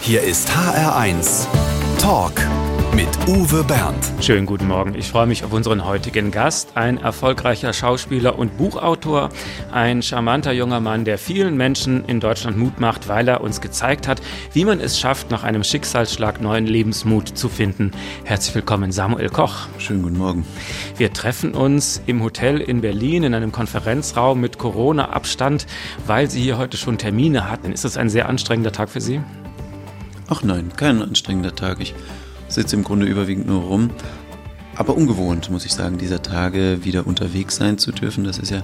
Hier ist HR1 Talk mit Uwe Bernd. Schönen guten Morgen. Ich freue mich auf unseren heutigen Gast, ein erfolgreicher Schauspieler und Buchautor, ein charmanter junger Mann, der vielen Menschen in Deutschland Mut macht, weil er uns gezeigt hat, wie man es schafft, nach einem Schicksalsschlag neuen Lebensmut zu finden. Herzlich willkommen, Samuel Koch. Schönen guten Morgen. Wir treffen uns im Hotel in Berlin in einem Konferenzraum mit Corona-Abstand, weil Sie hier heute schon Termine hatten. Ist das ein sehr anstrengender Tag für Sie? Ach nein, kein anstrengender Tag. Ich sitze im Grunde überwiegend nur rum. Aber ungewohnt, muss ich sagen, dieser Tage wieder unterwegs sein zu dürfen. Das ist ja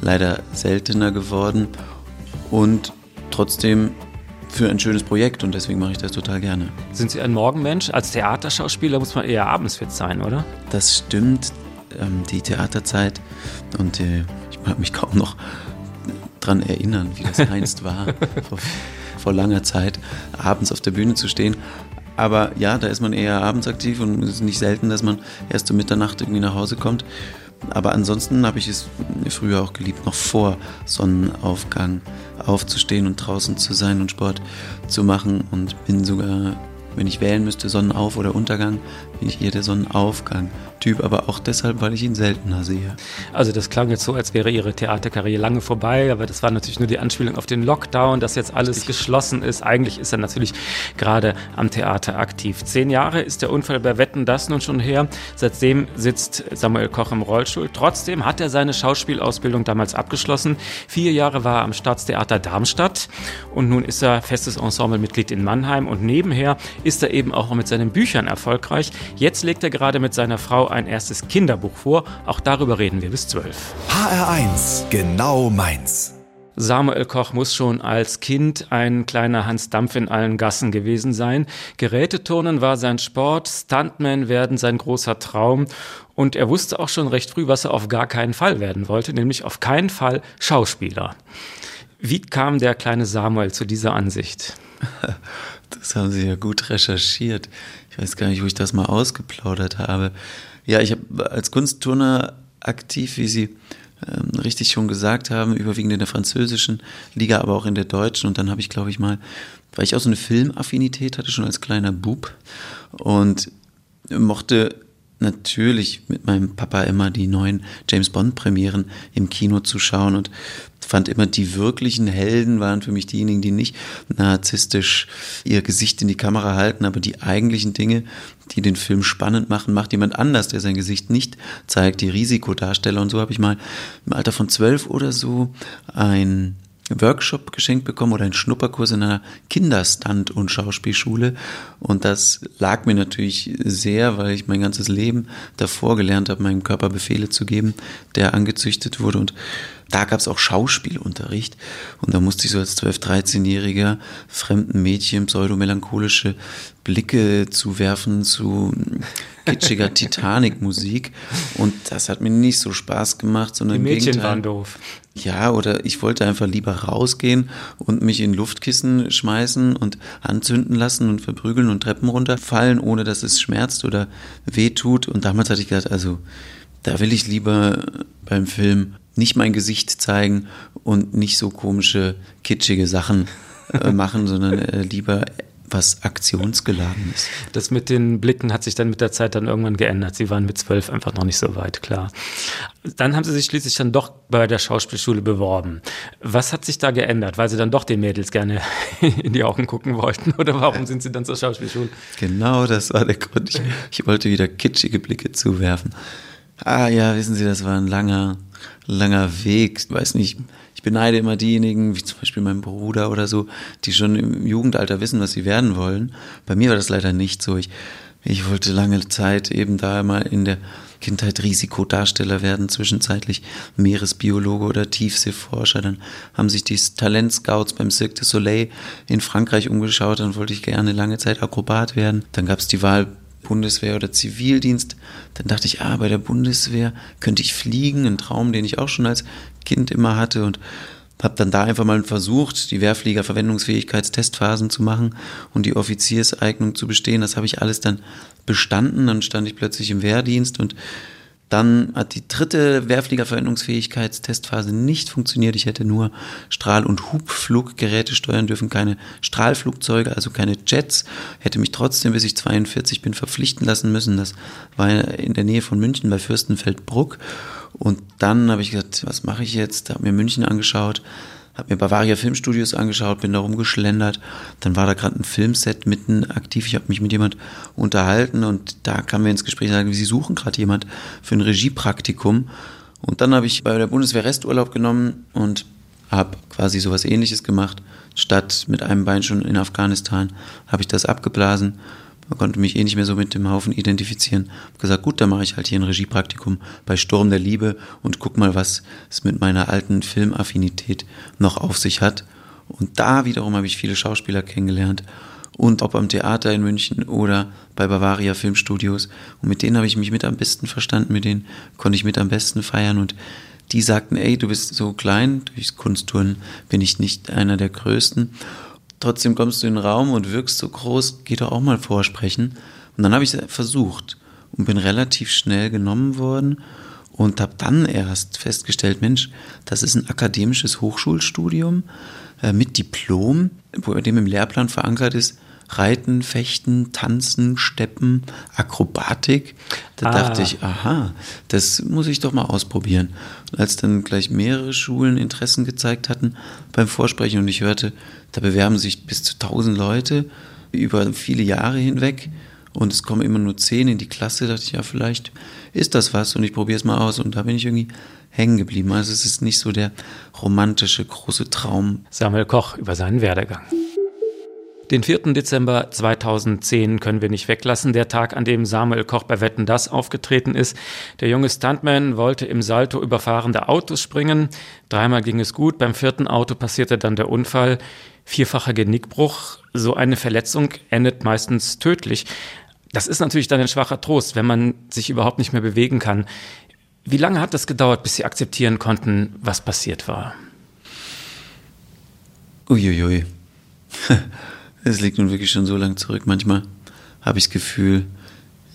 leider seltener geworden. Und trotzdem für ein schönes Projekt und deswegen mache ich das total gerne. Sind Sie ein Morgenmensch? Als Theaterschauspieler muss man eher abends fit sein, oder? Das stimmt. Ähm, die Theaterzeit und äh, ich mag mich kaum noch daran erinnern, wie das einst war. Vor langer Zeit, abends auf der Bühne zu stehen. Aber ja, da ist man eher abends aktiv und es ist nicht selten, dass man erst um Mitternacht irgendwie nach Hause kommt. Aber ansonsten habe ich es früher auch geliebt, noch vor Sonnenaufgang aufzustehen und draußen zu sein und Sport zu machen und bin sogar wenn ich wählen müsste, Sonnenauf- oder Untergang, eher der Sonnenaufgang-Typ, aber auch deshalb, weil ich ihn seltener sehe. Also das klang jetzt so, als wäre Ihre Theaterkarriere lange vorbei, aber das war natürlich nur die Anspielung auf den Lockdown, dass jetzt alles geschlossen ist. Eigentlich ist er natürlich gerade am Theater aktiv. Zehn Jahre ist der Unfall bei Wetten das nun schon her. Seitdem sitzt Samuel Koch im Rollstuhl. Trotzdem hat er seine Schauspielausbildung damals abgeschlossen. Vier Jahre war er am Staatstheater Darmstadt und nun ist er festes Ensemblemitglied in Mannheim und nebenher ist er eben auch mit seinen Büchern erfolgreich. Jetzt legt er gerade mit seiner Frau ein erstes Kinderbuch vor. Auch darüber reden wir bis 12. HR1, genau meins. Samuel Koch muss schon als Kind ein kleiner Hans Dampf in allen Gassen gewesen sein. Geräteturnen war sein Sport, Stuntman werden sein großer Traum und er wusste auch schon recht früh, was er auf gar keinen Fall werden wollte, nämlich auf keinen Fall Schauspieler. Wie kam der kleine Samuel zu dieser Ansicht? Das haben Sie ja gut recherchiert. Ich weiß gar nicht, wo ich das mal ausgeplaudert habe. Ja, ich habe als Kunstturner aktiv, wie Sie ähm, richtig schon gesagt haben, überwiegend in der französischen Liga, aber auch in der deutschen. Und dann habe ich, glaube ich, mal, weil ich auch so eine Filmaffinität hatte, schon als kleiner Bub und mochte natürlich mit meinem Papa immer die neuen James Bond Premieren im Kino zu schauen und fand immer, die wirklichen Helden waren für mich diejenigen, die nicht narzisstisch ihr Gesicht in die Kamera halten, aber die eigentlichen Dinge, die den Film spannend machen, macht jemand anders, der sein Gesicht nicht zeigt, die Risikodarsteller. Und so habe ich mal im Alter von zwölf oder so ein Workshop geschenkt bekommen oder einen Schnupperkurs in einer Kinderstand- und Schauspielschule. Und das lag mir natürlich sehr, weil ich mein ganzes Leben davor gelernt habe, meinem Körper Befehle zu geben, der angezüchtet wurde. Und da gab es auch Schauspielunterricht. Und da musste ich so als 12-, 13-jähriger fremden Mädchen pseudomelancholische Blicke zuwerfen zu kitschiger Titanic-Musik. Und das hat mir nicht so Spaß gemacht, sondern Die Mädchen waren doof. Ja, oder ich wollte einfach lieber rausgehen und mich in Luftkissen schmeißen und anzünden lassen und verprügeln und Treppen runterfallen, ohne dass es schmerzt oder wehtut. Und damals hatte ich gedacht, also da will ich lieber beim Film nicht mein Gesicht zeigen und nicht so komische, kitschige Sachen äh, machen, sondern äh, lieber was aktionsgeladen ist. Das mit den Blicken hat sich dann mit der Zeit dann irgendwann geändert. Sie waren mit zwölf einfach noch nicht so weit, klar. Dann haben Sie sich schließlich dann doch bei der Schauspielschule beworben. Was hat sich da geändert? Weil Sie dann doch den Mädels gerne in die Augen gucken wollten? Oder warum sind Sie dann zur Schauspielschule? Genau, das war der Grund. Ich, ich wollte wieder kitschige Blicke zuwerfen. Ah ja, wissen Sie, das war ein langer, langer Weg. Ich weiß nicht, ich beneide immer diejenigen, wie zum Beispiel mein Bruder oder so, die schon im Jugendalter wissen, was sie werden wollen. Bei mir war das leider nicht so. Ich, ich wollte lange Zeit eben da mal in der Kindheit Risikodarsteller werden, zwischenzeitlich Meeresbiologe oder Tiefseeforscher. Dann haben sich die Talentscouts beim Cirque du Soleil in Frankreich umgeschaut, dann wollte ich gerne lange Zeit Akrobat werden. Dann gab es die Wahl Bundeswehr oder Zivildienst. Dann dachte ich, ah, bei der Bundeswehr könnte ich fliegen, ein Traum, den ich auch schon als Kind immer hatte und habe dann da einfach mal versucht, die Wehrflieger-Verwendungsfähigkeitstestphasen zu machen und die Offizierseignung zu bestehen. Das habe ich alles dann bestanden. Dann stand ich plötzlich im Wehrdienst und Dann hat die dritte Wehrfliegerverwendungsfähigkeitstestphase nicht funktioniert. Ich hätte nur Strahl- und Hubfluggeräte steuern dürfen, keine Strahlflugzeuge, also keine Jets. Hätte mich trotzdem, bis ich 42 bin, verpflichten lassen müssen. Das war in der Nähe von München bei Fürstenfeldbruck. Und dann habe ich gesagt, was mache ich jetzt? Habe mir München angeschaut, habe mir Bavaria Filmstudios angeschaut, bin da rumgeschlendert. Dann war da gerade ein Filmset mitten aktiv. Ich habe mich mit jemand unterhalten und da kamen wir ins Gespräch und sagen, sie suchen gerade jemand für ein Regiepraktikum. Und dann habe ich bei der Bundeswehr Resturlaub genommen und habe quasi sowas ähnliches gemacht. Statt mit einem Bein schon in Afghanistan habe ich das abgeblasen man konnte mich eh nicht mehr so mit dem Haufen identifizieren. Hab gesagt, gut, dann mache ich halt hier ein Regiepraktikum bei Sturm der Liebe und guck mal, was es mit meiner alten Filmaffinität noch auf sich hat. Und da wiederum habe ich viele Schauspieler kennengelernt. Und ob am Theater in München oder bei Bavaria Filmstudios. Und mit denen habe ich mich mit am besten verstanden, mit denen konnte ich mit am besten feiern. Und die sagten, ey, du bist so klein, durchs Kunsttouren bin ich nicht einer der Größten. Trotzdem kommst du in den Raum und wirkst so groß, geh doch auch mal vorsprechen. Und dann habe ich es versucht und bin relativ schnell genommen worden und habe dann erst festgestellt, Mensch, das ist ein akademisches Hochschulstudium äh, mit Diplom, wo dem im Lehrplan verankert ist, Reiten, Fechten, Tanzen, Steppen, Akrobatik. Da ah. dachte ich, aha, das muss ich doch mal ausprobieren. Und als dann gleich mehrere Schulen Interessen gezeigt hatten beim Vorsprechen und ich hörte, da bewerben sich bis zu 1000 Leute über viele Jahre hinweg und es kommen immer nur 10 in die Klasse, dachte ich, ja, vielleicht ist das was und ich probiere es mal aus und da bin ich irgendwie hängen geblieben. Also es ist nicht so der romantische große Traum. Samuel Koch über seinen Werdegang. Den 4. Dezember 2010 können wir nicht weglassen, der Tag, an dem Samuel Koch bei Wetten Das aufgetreten ist. Der junge Stuntman wollte im Salto über fahrende Autos springen. Dreimal ging es gut, beim vierten Auto passierte dann der Unfall. Vierfacher Genickbruch. So eine Verletzung endet meistens tödlich. Das ist natürlich dann ein schwacher Trost, wenn man sich überhaupt nicht mehr bewegen kann. Wie lange hat das gedauert, bis Sie akzeptieren konnten, was passiert war? Uiuiui. Es liegt nun wirklich schon so lange zurück. Manchmal habe ich das Gefühl,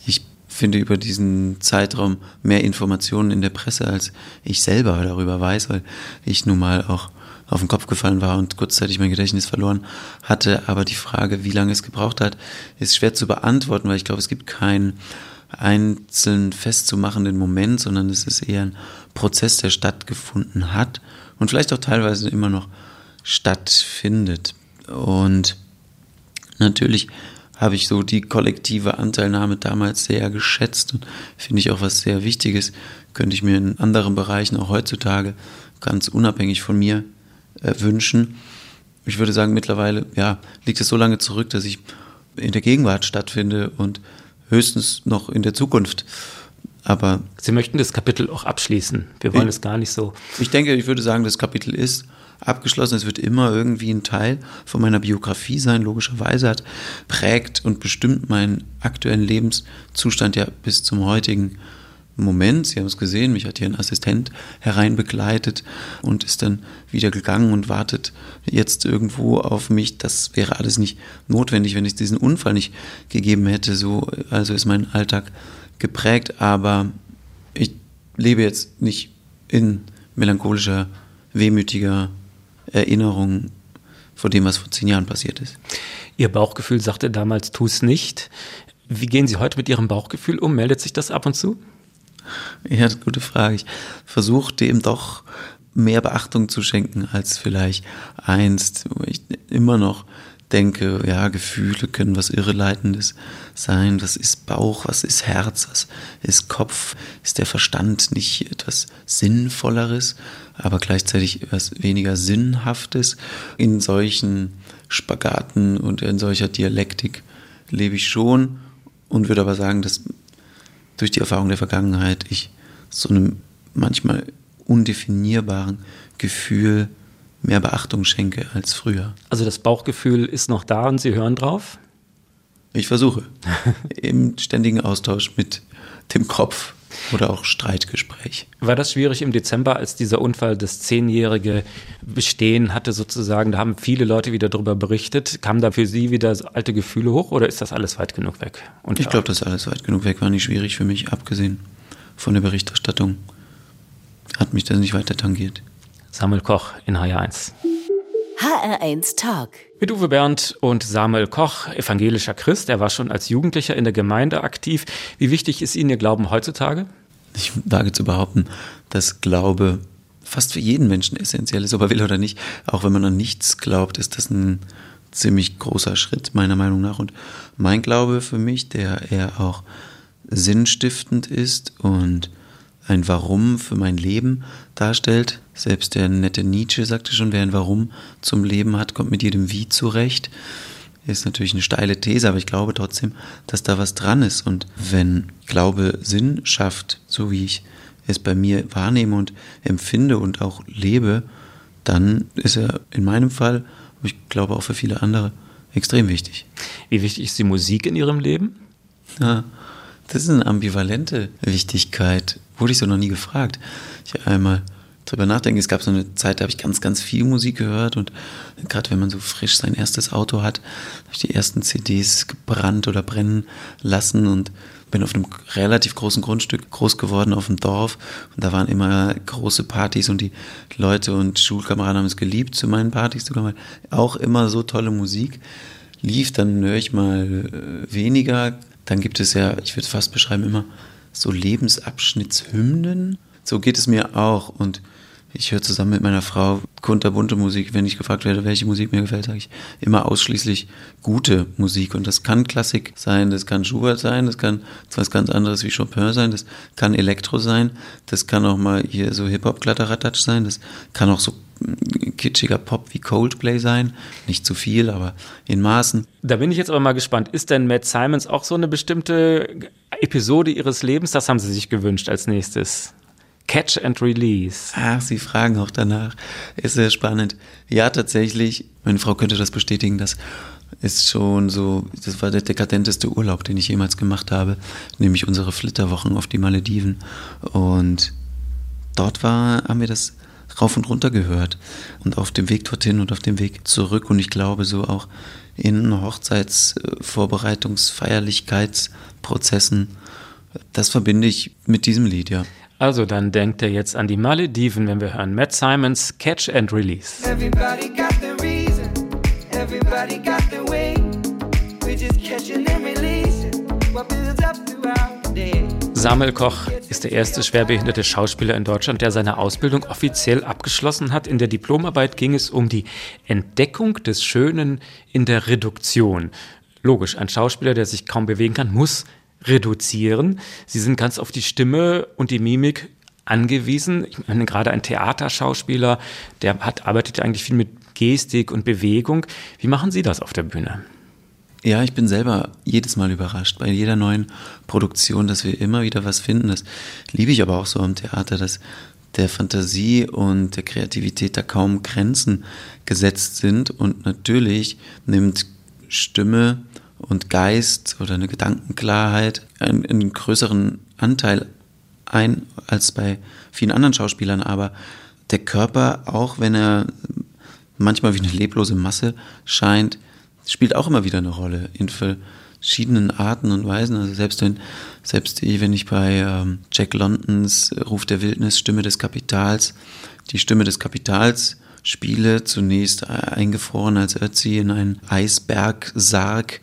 ich finde über diesen Zeitraum mehr Informationen in der Presse, als ich selber darüber weiß, weil ich nun mal auch auf den Kopf gefallen war und kurzzeitig mein Gedächtnis verloren hatte. Aber die Frage, wie lange es gebraucht hat, ist schwer zu beantworten, weil ich glaube, es gibt keinen einzeln festzumachenden Moment, sondern es ist eher ein Prozess, der stattgefunden hat und vielleicht auch teilweise immer noch stattfindet. Und Natürlich habe ich so die kollektive Anteilnahme damals sehr geschätzt und finde ich auch was sehr Wichtiges. Könnte ich mir in anderen Bereichen auch heutzutage ganz unabhängig von mir äh, wünschen. Ich würde sagen, mittlerweile ja, liegt es so lange zurück, dass ich in der Gegenwart stattfinde und höchstens noch in der Zukunft. Aber Sie möchten das Kapitel auch abschließen. Wir wollen ich, es gar nicht so. Ich denke, ich würde sagen, das Kapitel ist abgeschlossen. Es wird immer irgendwie ein Teil von meiner Biografie sein, logischerweise hat prägt und bestimmt meinen aktuellen Lebenszustand ja bis zum heutigen Moment. Sie haben es gesehen, mich hat hier ein Assistent hereinbegleitet und ist dann wieder gegangen und wartet jetzt irgendwo auf mich. Das wäre alles nicht notwendig, wenn es diesen Unfall nicht gegeben hätte. So, also ist mein Alltag geprägt, aber ich lebe jetzt nicht in melancholischer, wehmütiger Erinnerung vor dem, was vor zehn Jahren passiert ist. Ihr Bauchgefühl sagte damals, tu es nicht. Wie gehen Sie heute mit Ihrem Bauchgefühl um? Meldet sich das ab und zu? Ja, gute Frage. Ich versuche dem doch mehr Beachtung zu schenken als vielleicht einst, wo ich immer noch denke, ja, Gefühle können was Irreleitendes sein. Was ist Bauch? Was ist Herz? Was ist Kopf? Ist der Verstand nicht etwas Sinnvolleres, aber gleichzeitig etwas weniger Sinnhaftes? In solchen Spagaten und in solcher Dialektik lebe ich schon und würde aber sagen, dass durch die Erfahrung der Vergangenheit ich so einem manchmal undefinierbaren Gefühl mehr Beachtung schenke als früher. Also das Bauchgefühl ist noch da und Sie hören drauf? Ich versuche. Im ständigen Austausch mit dem Kopf oder auch Streitgespräch. War das schwierig im Dezember, als dieser Unfall das zehnjährige Bestehen hatte sozusagen? Da haben viele Leute wieder darüber berichtet. Kamen da für Sie wieder alte Gefühle hoch oder ist das alles weit genug weg? Und ich glaube, das ist alles weit genug weg. War nicht schwierig für mich, abgesehen von der Berichterstattung hat mich das nicht weiter tangiert. Samuel Koch in HR1. HR1 Talk. Mit Uwe Bernd und Samuel Koch, evangelischer Christ. Er war schon als Jugendlicher in der Gemeinde aktiv. Wie wichtig ist Ihnen Ihr Glauben heutzutage? Ich wage zu behaupten, dass Glaube fast für jeden Menschen essentiell ist, ob er will oder nicht. Auch wenn man an nichts glaubt, ist das ein ziemlich großer Schritt, meiner Meinung nach. Und mein Glaube für mich, der eher auch sinnstiftend ist und ein Warum für mein Leben darstellt. Selbst der nette Nietzsche sagte schon, wer ein Warum zum Leben hat, kommt mit jedem Wie zurecht. Ist natürlich eine steile These, aber ich glaube trotzdem, dass da was dran ist. Und wenn Glaube Sinn schafft, so wie ich es bei mir wahrnehme und empfinde und auch lebe, dann ist er in meinem Fall, und ich glaube auch für viele andere, extrem wichtig. Wie wichtig ist die Musik in Ihrem Leben? Ja, das ist eine ambivalente Wichtigkeit. Wurde ich so noch nie gefragt. Ich einmal drüber nachdenke, es gab so eine Zeit, da habe ich ganz, ganz viel Musik gehört und gerade wenn man so frisch sein erstes Auto hat, habe ich die ersten CDs gebrannt oder brennen lassen und bin auf einem relativ großen Grundstück groß geworden auf dem Dorf und da waren immer große Partys und die Leute und Schulkameraden haben es geliebt zu meinen Partys sogar mal auch immer so tolle Musik lief, dann höre ich mal äh, weniger. Dann gibt es ja, ich würde fast beschreiben, immer so Lebensabschnittshymnen. So geht es mir auch und ich höre zusammen mit meiner Frau kunterbunte Musik. Wenn ich gefragt werde, welche Musik mir gefällt, sage ich immer ausschließlich gute Musik. Und das kann Klassik sein, das kann Schubert sein, das kann was ganz anderes wie Chopin sein, das kann Elektro sein, das kann auch mal hier so Hip-Hop-Kladderadatsch sein, das kann auch so kitschiger Pop wie Coldplay sein. Nicht zu viel, aber in Maßen. Da bin ich jetzt aber mal gespannt. Ist denn Matt Simons auch so eine bestimmte Episode Ihres Lebens? Das haben Sie sich gewünscht als nächstes. Catch and Release. Ach, Sie fragen auch danach. Ist sehr spannend. Ja, tatsächlich. Meine Frau könnte das bestätigen. Das ist schon so, das war der dekadenteste Urlaub, den ich jemals gemacht habe. Nämlich unsere Flitterwochen auf die Malediven. Und dort war, haben wir das rauf und runter gehört. Und auf dem Weg dorthin und auf dem Weg zurück. Und ich glaube, so auch in Hochzeitsvorbereitungsfeierlichkeitsprozessen. Das verbinde ich mit diesem Lied, ja. Also dann denkt er jetzt an die Malediven, wenn wir hören Matt Simons Catch and Release. Everybody got the reason, everybody got the way. We're just catching and releasing what builds up throughout the day. Samuel Koch ist der erste schwerbehinderte Schauspieler in Deutschland, der seine Ausbildung offiziell abgeschlossen hat. In der Diplomarbeit ging es um die Entdeckung des Schönen in der Reduktion. Logisch, ein Schauspieler, der sich kaum bewegen kann, muss reduzieren. Sie sind ganz auf die Stimme und die Mimik angewiesen. Ich meine, gerade ein Theaterschauspieler, der hat, arbeitet eigentlich viel mit Gestik und Bewegung. Wie machen Sie das auf der Bühne? Ja, ich bin selber jedes Mal überrascht bei jeder neuen Produktion, dass wir immer wieder was finden. Das liebe ich aber auch so am Theater, dass der Fantasie und der Kreativität da kaum Grenzen gesetzt sind. Und natürlich nimmt Stimme und Geist oder eine Gedankenklarheit einen, einen größeren Anteil ein als bei vielen anderen Schauspielern, aber der Körper, auch wenn er manchmal wie eine leblose Masse scheint, spielt auch immer wieder eine Rolle in verschiedenen Arten und Weisen. Also selbst wenn, selbst wenn ich bei ähm, Jack Londons Ruf der Wildnis, Stimme des Kapitals, die Stimme des Kapitals spiele, zunächst eingefroren als Ötzi in einen Eisbergsarg,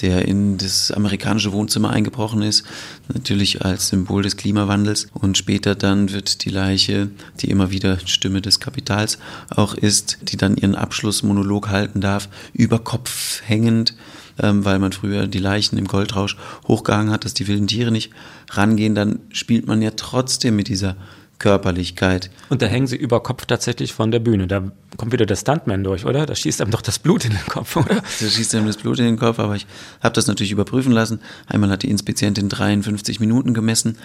der in das amerikanische Wohnzimmer eingebrochen ist, natürlich als Symbol des Klimawandels. Und später dann wird die Leiche, die immer wieder Stimme des Kapitals auch ist, die dann ihren Abschlussmonolog halten darf, über Kopf hängend, ähm, weil man früher die Leichen im Goldrausch hochgehangen hat, dass die wilden Tiere nicht rangehen, dann spielt man ja trotzdem mit dieser Körperlichkeit. Und da hängen sie über Kopf tatsächlich von der Bühne. Da kommt wieder der Stuntman durch, oder? Da schießt einem doch das Blut in den Kopf, oder? Da schießt einem das Blut in den Kopf, aber ich habe das natürlich überprüfen lassen. Einmal hat die Inspizientin 53 Minuten gemessen.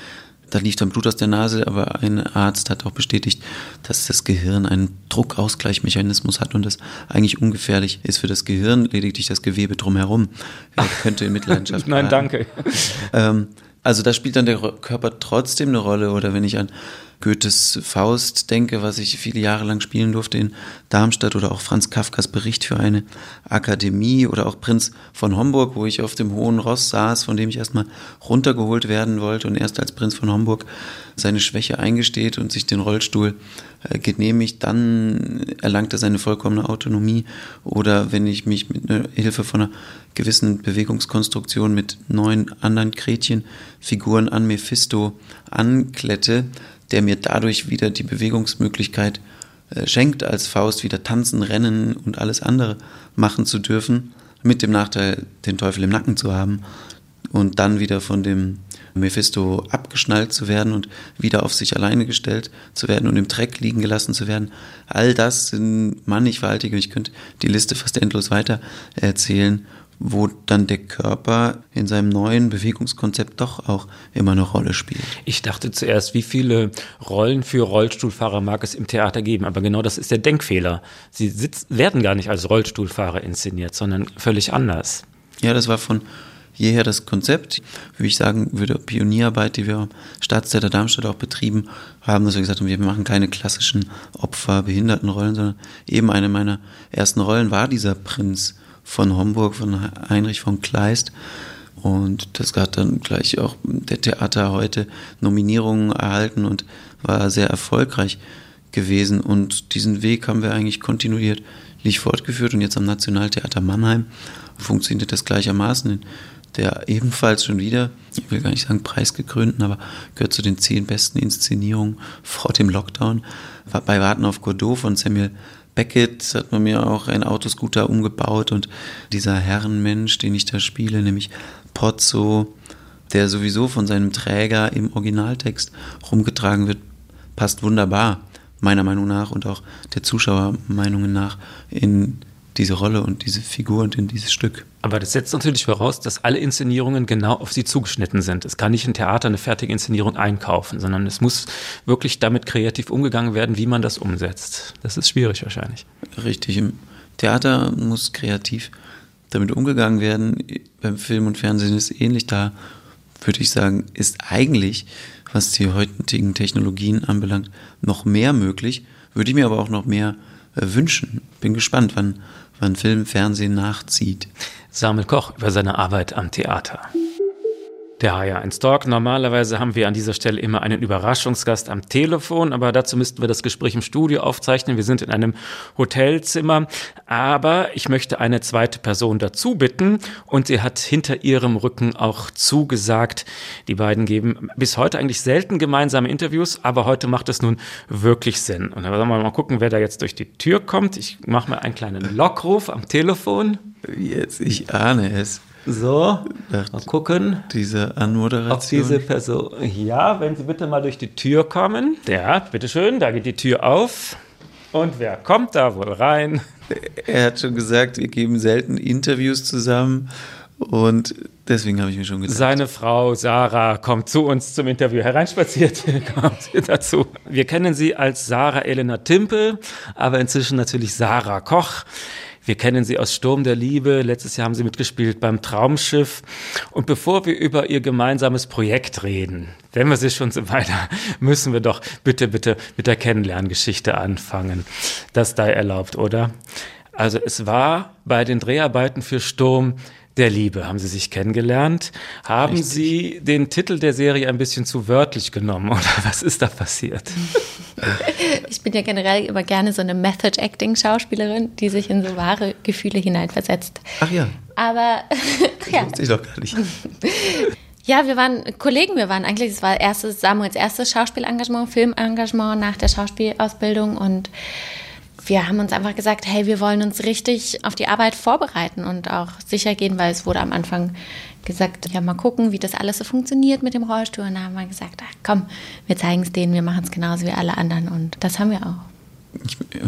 Da lief dann Blut aus der Nase, aber ein Arzt hat auch bestätigt, dass das Gehirn einen Druckausgleichmechanismus hat und das eigentlich ungefährlich ist für das Gehirn, lediglich das Gewebe drumherum. Er könnte in Mitleidenschaft Nein, danke. Ähm, Also da spielt dann der Körper trotzdem eine Rolle. Oder wenn ich an Goethes Faust denke, was ich viele Jahre lang spielen durfte in Darmstadt oder auch Franz Kafkas Bericht für eine Akademie oder auch Prinz von Homburg, wo ich auf dem hohen Ross saß, von dem ich erstmal runtergeholt werden wollte und erst als Prinz von Homburg seine Schwäche eingesteht und sich den Rollstuhl äh, genehmigt, dann erlangt er seine vollkommene Autonomie. Oder wenn ich mich mit Hilfe von einer gewissen Bewegungskonstruktion mit neun anderen Gretchenfiguren an Mephisto anklette, der mir dadurch wieder die Bewegungsmöglichkeit äh, schenkt, als Faust wieder tanzen, rennen und alles andere machen zu dürfen, mit dem Nachteil, den Teufel im Nacken zu haben und dann wieder von dem Mephisto abgeschnallt zu werden und wieder auf sich alleine gestellt zu werden und im Dreck liegen gelassen zu werden. All das sind mannigfaltige, ich könnte die Liste fast endlos weiter erzählen, wo dann der Körper in seinem neuen Bewegungskonzept doch auch immer eine Rolle spielt. Ich dachte zuerst, wie viele Rollen für Rollstuhlfahrer mag es im Theater geben, aber genau das ist der Denkfehler. Sie sitz, werden gar nicht als Rollstuhlfahrer inszeniert, sondern völlig anders. Ja, das war von jeher das Konzept, wie ich sagen würde, Pionierarbeit, die wir am Staatstheater Darmstadt auch betrieben haben, dass wir gesagt haben, wir machen keine klassischen Opfer, Behindertenrollen, sondern eben eine meiner ersten Rollen war dieser Prinz von Homburg, von Heinrich von Kleist. Und das hat dann gleich auch der Theater heute Nominierungen erhalten und war sehr erfolgreich gewesen. Und diesen Weg haben wir eigentlich kontinuierlich fortgeführt. Und jetzt am Nationaltheater Mannheim funktioniert das gleichermaßen. Der ebenfalls schon wieder, ich will gar nicht sagen preisgekrönten, aber gehört zu den zehn besten Inszenierungen vor dem Lockdown. Bei Warten auf Godot von Samuel Beckett hat man mir auch ein Autoscooter umgebaut und dieser Herrenmensch, den ich da spiele, nämlich Pozzo, der sowieso von seinem Träger im Originaltext rumgetragen wird, passt wunderbar, meiner Meinung nach und auch der Zuschauermeinungen nach, in diese Rolle und diese Figur und in dieses Stück. Aber das setzt natürlich voraus, dass alle Inszenierungen genau auf sie zugeschnitten sind. Es kann nicht ein Theater eine fertige Inszenierung einkaufen, sondern es muss wirklich damit kreativ umgegangen werden, wie man das umsetzt. Das ist schwierig wahrscheinlich. Richtig. Im Theater muss kreativ damit umgegangen werden. Beim Film und Fernsehen ist es ähnlich. Da würde ich sagen, ist eigentlich, was die heutigen Technologien anbelangt, noch mehr möglich. Würde ich mir aber auch noch mehr äh, wünschen. Bin gespannt, wann, wann Film, Fernsehen nachzieht. Samuel Koch über seine Arbeit am Theater. Der HR1 Talk. Normalerweise haben wir an dieser Stelle immer einen Überraschungsgast am Telefon, aber dazu müssten wir das Gespräch im Studio aufzeichnen. Wir sind in einem Hotelzimmer, aber ich möchte eine zweite Person dazu bitten und sie hat hinter ihrem Rücken auch zugesagt. Die beiden geben bis heute eigentlich selten gemeinsame Interviews, aber heute macht es nun wirklich Sinn. Und dann wollen wir mal gucken, wer da jetzt durch die Tür kommt. Ich mache mal einen kleinen Lockruf am Telefon. Jetzt, ich ahne es. So, mal gucken. Diese Anmoderation. Ob diese Person. Ja, wenn Sie bitte mal durch die Tür kommen. Ja, bitteschön, da geht die Tür auf. Und wer kommt da wohl rein? Er hat schon gesagt, wir geben selten Interviews zusammen. Und deswegen habe ich mir schon gesagt. Seine Frau Sarah kommt zu uns zum Interview hereinspaziert. kommt sie dazu. Wir kennen sie als Sarah Elena Timpel, aber inzwischen natürlich Sarah Koch. Wir kennen sie aus Sturm der Liebe. Letztes Jahr haben sie mitgespielt beim Traumschiff. Und bevor wir über ihr gemeinsames Projekt reden, wenn wir sie schon so weiter, müssen wir doch bitte, bitte mit der Kennenlerngeschichte anfangen. Das sei erlaubt, oder? Also es war bei den Dreharbeiten für Sturm der Liebe haben Sie sich kennengelernt. Haben Richtig. Sie den Titel der Serie ein bisschen zu wörtlich genommen oder was ist da passiert? Ich bin ja generell immer gerne so eine Method Acting Schauspielerin, die sich in so wahre Gefühle hineinversetzt. Ach ja. Aber das ja. wusste ich doch gar nicht. Ja, wir waren Kollegen, wir waren eigentlich, es war erstes, Samuels erstes Schauspielengagement, Filmengagement nach der Schauspielausbildung und wir haben uns einfach gesagt, hey, wir wollen uns richtig auf die Arbeit vorbereiten und auch sicher gehen, weil es wurde am Anfang gesagt, ja, mal gucken, wie das alles so funktioniert mit dem Rollstuhl. Und da haben wir gesagt, ach, komm, wir zeigen es denen, wir machen es genauso wie alle anderen. Und das haben wir auch ich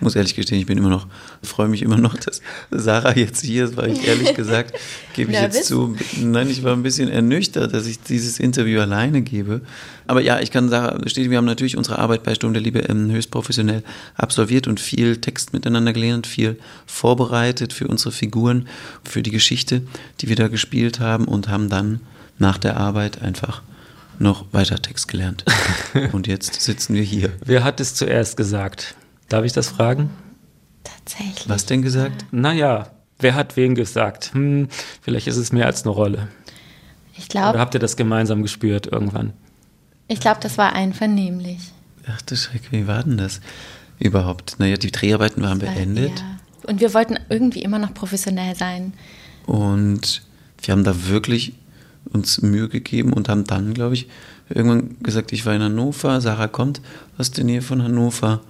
muss ehrlich gestehen, ich bin immer noch, freue mich immer noch, dass Sarah jetzt hier ist, weil ich ehrlich gesagt, gebe ich jetzt zu, nein, ich war ein bisschen ernüchtert, dass ich dieses Interview alleine gebe. Aber ja, ich kann Sarah bestätigen, wir haben natürlich unsere Arbeit bei Sturm der Liebe ähm, höchst professionell absolviert und viel Text miteinander gelernt, viel vorbereitet für unsere Figuren, für die Geschichte, die wir da gespielt haben und haben dann nach der Arbeit einfach noch weiter Text gelernt. Und jetzt sitzen wir hier. Wer hat es zuerst gesagt? Darf ich das fragen? Tatsächlich. Was denn gesagt? Naja, wer hat wen gesagt? Hm, vielleicht ist es mehr als eine Rolle. Ich Oder glaube, habt ihr das gemeinsam gespürt irgendwann? ich glaub, das war einvernehmlich. Ach du Schreck, wie war denn das überhaupt? Naja, die Dreharbeiten waren beendet Ja. Und wir wollten irgendwie immer noch professionell sein. und wir haben da wirklich uns Mühe gegeben und haben dann, glaube ich, irgendwann gesagt, ich war in Hannover, Sarah kommt aus der Nähe von Hannover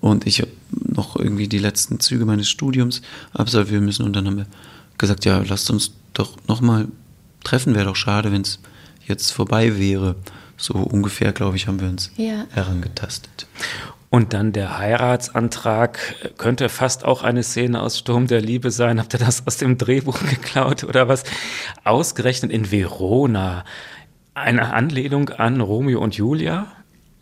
und ich habe noch irgendwie die letzten Züge meines Studiums absolvieren müssen und dann haben wir gesagt, ja, lasst uns doch nochmal treffen, wäre doch schade, wenn es jetzt vorbei wäre. So ungefähr, glaube ich, haben wir uns Ja. herangetastet. Und dann der Heiratsantrag könnte fast auch eine Szene aus Sturm der Liebe sein. Habt ihr das aus dem Drehbuch geklaut oder was? Ausgerechnet in Verona. Eine Anlehnung an Romeo und Julia?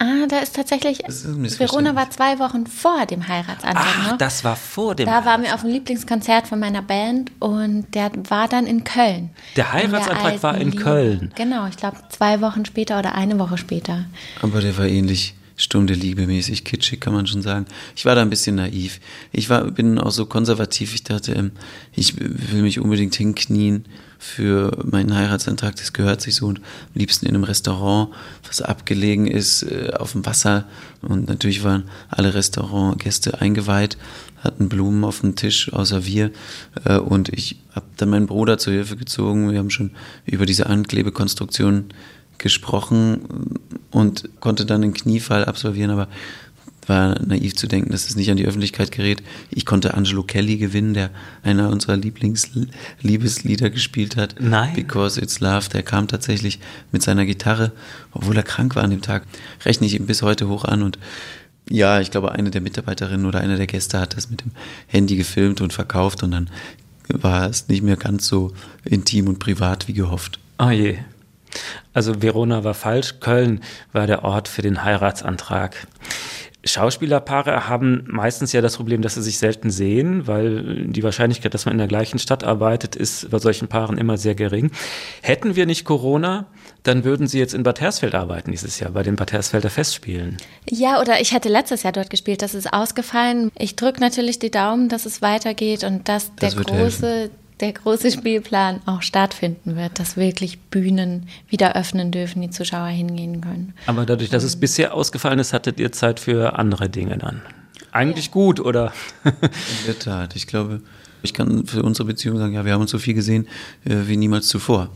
Ah, da ist tatsächlich. Ist. Verona war zwei Wochen vor dem Heiratsantrag Ach, noch. das war vor dem Da waren wir auf dem Lieblingskonzert von meiner Band und der war dann in Köln. Der In Heiratsantrag war in Liebe. Köln. Genau, ich glaube zwei Wochen später oder eine Woche später. Aber der war ähnlich Sturm der Liebe mäßig kitschig, kann man schon sagen. Ich war da ein bisschen naiv. Ich war, bin auch so konservativ. Ich dachte, ähm, ich will mich unbedingt hinknien für meinen Heiratsantrag. Das gehört sich so. Und am liebsten in einem Restaurant, was abgelegen ist, äh, auf dem Wasser. Und natürlich waren alle Restaurantgäste eingeweiht, hatten Blumen auf dem Tisch, außer wir. Äh, Und ich habe dann meinen Bruder zur Hilfe gezogen. Wir haben schon über diese Anklebekonstruktion gesprochen und konnte dann einen Kniefall absolvieren, aber war naiv zu denken, dass es nicht an die Öffentlichkeit gerät. Ich konnte Angelo Kelly gewinnen, der einer unserer Lieblingsliebeslieder gespielt hat. Nein. Because It's Love. Der kam tatsächlich mit seiner Gitarre, obwohl er krank war an dem Tag. Rechne ich ihm bis heute hoch an und ja, ich glaube, eine der Mitarbeiterinnen oder einer der Gäste hat das mit dem Handy gefilmt und verkauft und dann war es nicht mehr ganz so intim und privat wie gehofft. Oh je. Also Verona war falsch, Köln war der Ort für den Heiratsantrag. Schauspielerpaare haben meistens ja das Problem, dass sie sich selten sehen, weil die Wahrscheinlichkeit, dass man in der gleichen Stadt arbeitet, ist bei solchen Paaren immer sehr gering. Hätten wir nicht Corona, dann würden sie jetzt in Bad Hersfeld arbeiten dieses Jahr, bei den Bad Hersfelder Festspielen. Ja, oder ich hätte letztes Jahr dort gespielt, das ist ausgefallen. Ich drücke natürlich die Daumen, dass es weitergeht und dass Das der große, der große Spielplan auch stattfinden wird, dass wirklich Bühnen wieder öffnen dürfen, die Zuschauer hingehen können. Aber dadurch, dass es bisher ausgefallen ist, hattet ihr Zeit für andere Dinge dann. Eigentlich gut, oder? In der Tat. Ich glaube, ich kann für unsere Beziehung sagen, ja, wir haben uns so viel gesehen äh, wie niemals zuvor.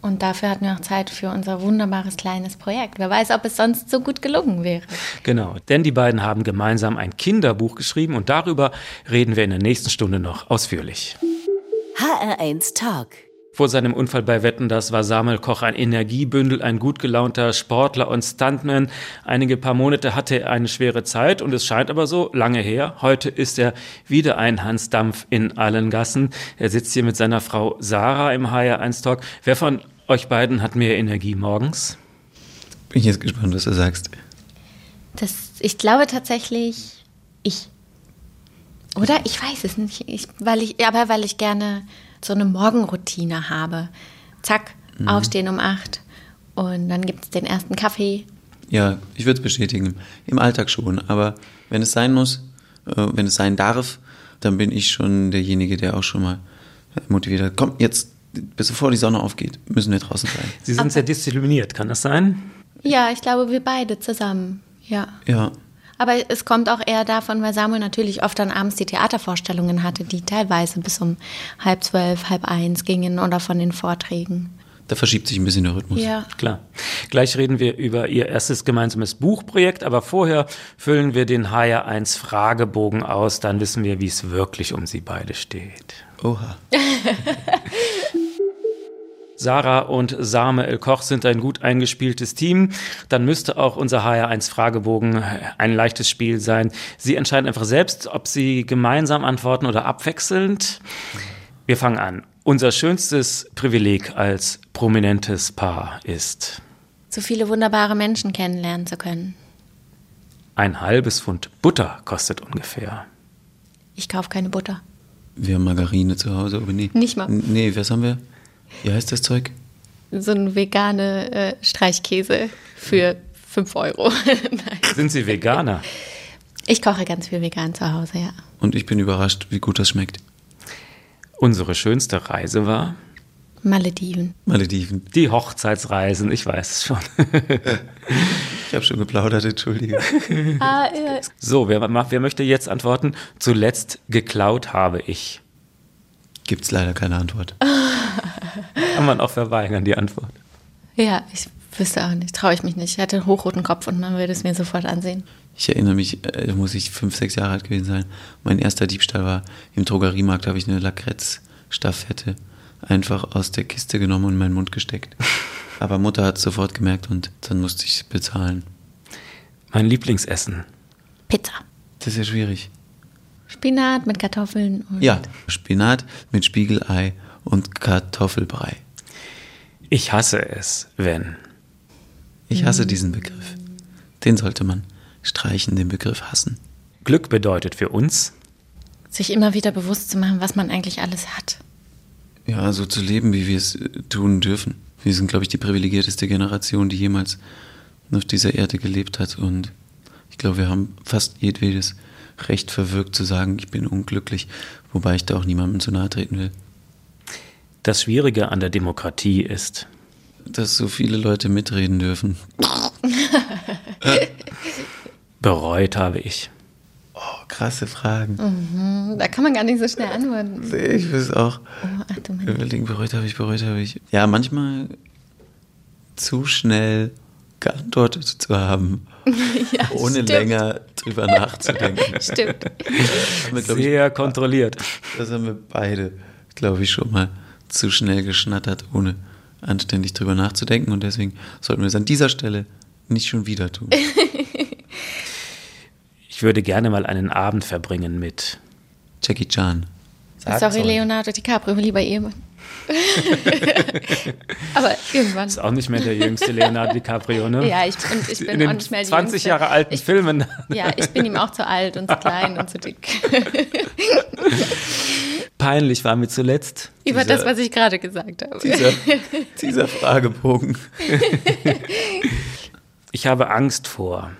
Und dafür hatten wir auch Zeit für unser wunderbares kleines Projekt. Wer weiß, ob es sonst so gut gelungen wäre. Genau, denn die beiden haben gemeinsam ein Kinderbuch geschrieben und darüber reden wir in der nächsten Stunde noch ausführlich. HR1 Talk. Vor seinem Unfall bei Wetten, das war Samuel Koch ein Energiebündel, ein gut gelaunter Sportler und Stuntman. Einige paar Monate hatte er eine schwere Zeit und es scheint aber so lange her. Heute ist er wieder ein Hans Dampf in allen Gassen. Er sitzt hier mit seiner Frau Sarah im HR1 Talk. Wer von euch beiden hat mehr Energie morgens? Bin ich jetzt gespannt, was du sagst. Das, ich glaube tatsächlich, ich. Oder? Ich weiß es nicht. Ich, weil ich, aber weil ich gerne so eine Morgenroutine habe. Zack, aufstehen um acht und dann gibt es den ersten Kaffee. Ja, ich würde es bestätigen. Im Alltag schon. Aber wenn es sein muss, äh, wenn es sein darf, dann bin ich schon derjenige, der auch schon mal äh, motiviert hat. Komm, jetzt, bis bevor die Sonne aufgeht, müssen wir draußen sein. Sie sind sehr diszipliniert, kann das sein? Ja, ich glaube, wir beide zusammen. Ja. Ja. Aber es kommt auch eher davon, weil Samuel natürlich oft dann abends die Theatervorstellungen hatte, die teilweise bis um halb zwölf, halb eins gingen oder von den Vorträgen. Da verschiebt sich ein bisschen der Rhythmus. Ja. Klar. Gleich reden wir über Ihr erstes gemeinsames Buchprojekt, aber vorher füllen wir den HR1 Fragebogen aus, dann wissen wir, wie es wirklich um Sie beide steht. Oha. Sarah und Samuel Koch sind ein gut eingespieltes Team. Dann müsste auch unser HR1 Fragebogen ein leichtes Spiel sein. Sie entscheiden einfach selbst, ob Sie gemeinsam antworten oder abwechselnd. Wir fangen an. Unser schönstes Privileg als prominentes Paar ist So viele wunderbare Menschen kennenlernen zu können. ein halbes Pfund Butter kostet ungefähr. Ich kaufe keine Butter. Wir haben Margarine zu Hause, aber nee. Nicht mal. Nee, was haben wir? Wie heißt das Zeug? so ein vegane äh, Streichkäse für 5 Euro. Sind Sie Veganer? Ich koche ganz viel vegan zu Hause, ja. Und ich bin überrascht, wie gut das schmeckt. Unsere schönste Reise war Malediven. Malediven. die Hochzeitsreisen, ich weiß es schon. Ich habe schon geplaudert, entschuldige. Ah, So, wer, wer möchte jetzt antworten? Zuletzt geklaut habe ich. Gibt's leider keine Antwort. Kann man auch verweigern, die Antwort. ja, ich wüsste auch nicht, traue ich mich nicht. Ich hatte einen hochroten Kopf und man würde es mir sofort ansehen. Ich erinnere mich, äh, da muss ich fünf, sechs Jahre alt gewesen sein. Mein erster Diebstahl war im Drogeriemarkt, habe ich eine Lakritz-Staffette einfach aus der Kiste genommen und in meinen Mund gesteckt. Aber Mutter hat es sofort gemerkt und dann musste ich bezahlen. Mein Lieblingsessen. Pizza. Das ist ja schwierig. Spinat mit Kartoffeln und Ja, Spinat mit Spiegelei und Kartoffelbrei. Ich hasse es, wenn. Ich hasse diesen Begriff. Den sollte man streichen, den Begriff hassen. Glück bedeutet für uns, sich immer wieder bewusst zu machen, was man eigentlich alles hat. Ja, so zu leben, wie wir es tun dürfen. Wir sind, glaube ich, die privilegierteste Generation, die jemals auf dieser Erde gelebt hat. Und ich glaube, wir haben fast jedwedes Recht verwirkt zu sagen, ich bin unglücklich, wobei ich da auch niemandem zu nahe treten will. Das Schwierige an der Demokratie ist, Dass so viele Leute mitreden dürfen. bereut habe ich. Oh, krasse Fragen. Da kann man gar nicht so schnell antworten. Ich will es auch Oh, ach du überlegen, bereut habe ich, bereut habe ich. Ja, manchmal zu schnell geantwortet zu haben, Ja, ohne stimmt. länger drüber nachzudenken. Stimmt. Haben wir, glaub ich, Sehr kontrolliert. Das haben wir beide, glaube ich, schon mal zu schnell geschnattert, ohne anständig drüber nachzudenken. Und deswegen sollten wir es an dieser Stelle nicht schon wieder tun. Ich würde gerne mal einen Abend verbringen mit. Jackie Chan. Sag's Sorry, euch. Leonardo DiCaprio, lieber Ehemann. Aber irgendwann. Ist auch nicht mehr der jüngste Leonardo DiCaprio, ne? Ja, ich, und ich bin In den auch nicht mehr die 20 Jüngste. Jahre alten ich, Filmen. Ja, ich bin ihm auch zu alt und zu klein und zu dick. Peinlich war mir zuletzt. Über Dieser- das, was ich gerade gesagt habe. Dieser, dieser Fragebogen. Ich habe Angst vor.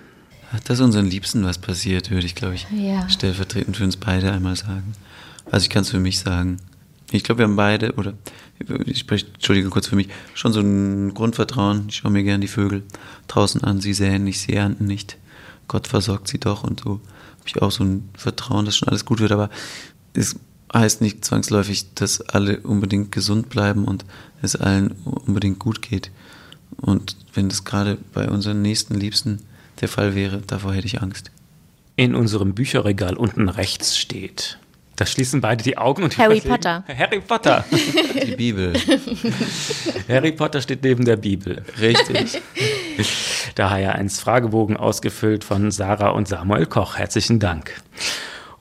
Dass unseren Liebsten was passiert, würde ich, glaube ich, Ja. stellvertretend für uns beide einmal sagen. Also ich kann es für mich sagen. Ich glaube, wir haben beide, oder ich spreche, entschuldige kurz für mich, schon so ein Grundvertrauen. Ich schaue mir gern die Vögel draußen an, sie säen nicht, sie ernten nicht. Gott versorgt sie doch und so habe ich auch so ein Vertrauen, dass schon alles gut wird. Aber es heißt nicht zwangsläufig, dass alle unbedingt gesund bleiben und es allen unbedingt gut geht. Und wenn das gerade bei unseren nächsten Liebsten der Fall wäre, davor hätte ich Angst. In unserem Bücherregal unten rechts steht. Da schließen beide die Augen und Harry überlegen. Potter. Harry Potter. Die Bibel. Harry Potter steht neben der Bibel. Richtig. Daher eins Fragebogen ausgefüllt von Sarah und Samuel Koch. Herzlichen Dank.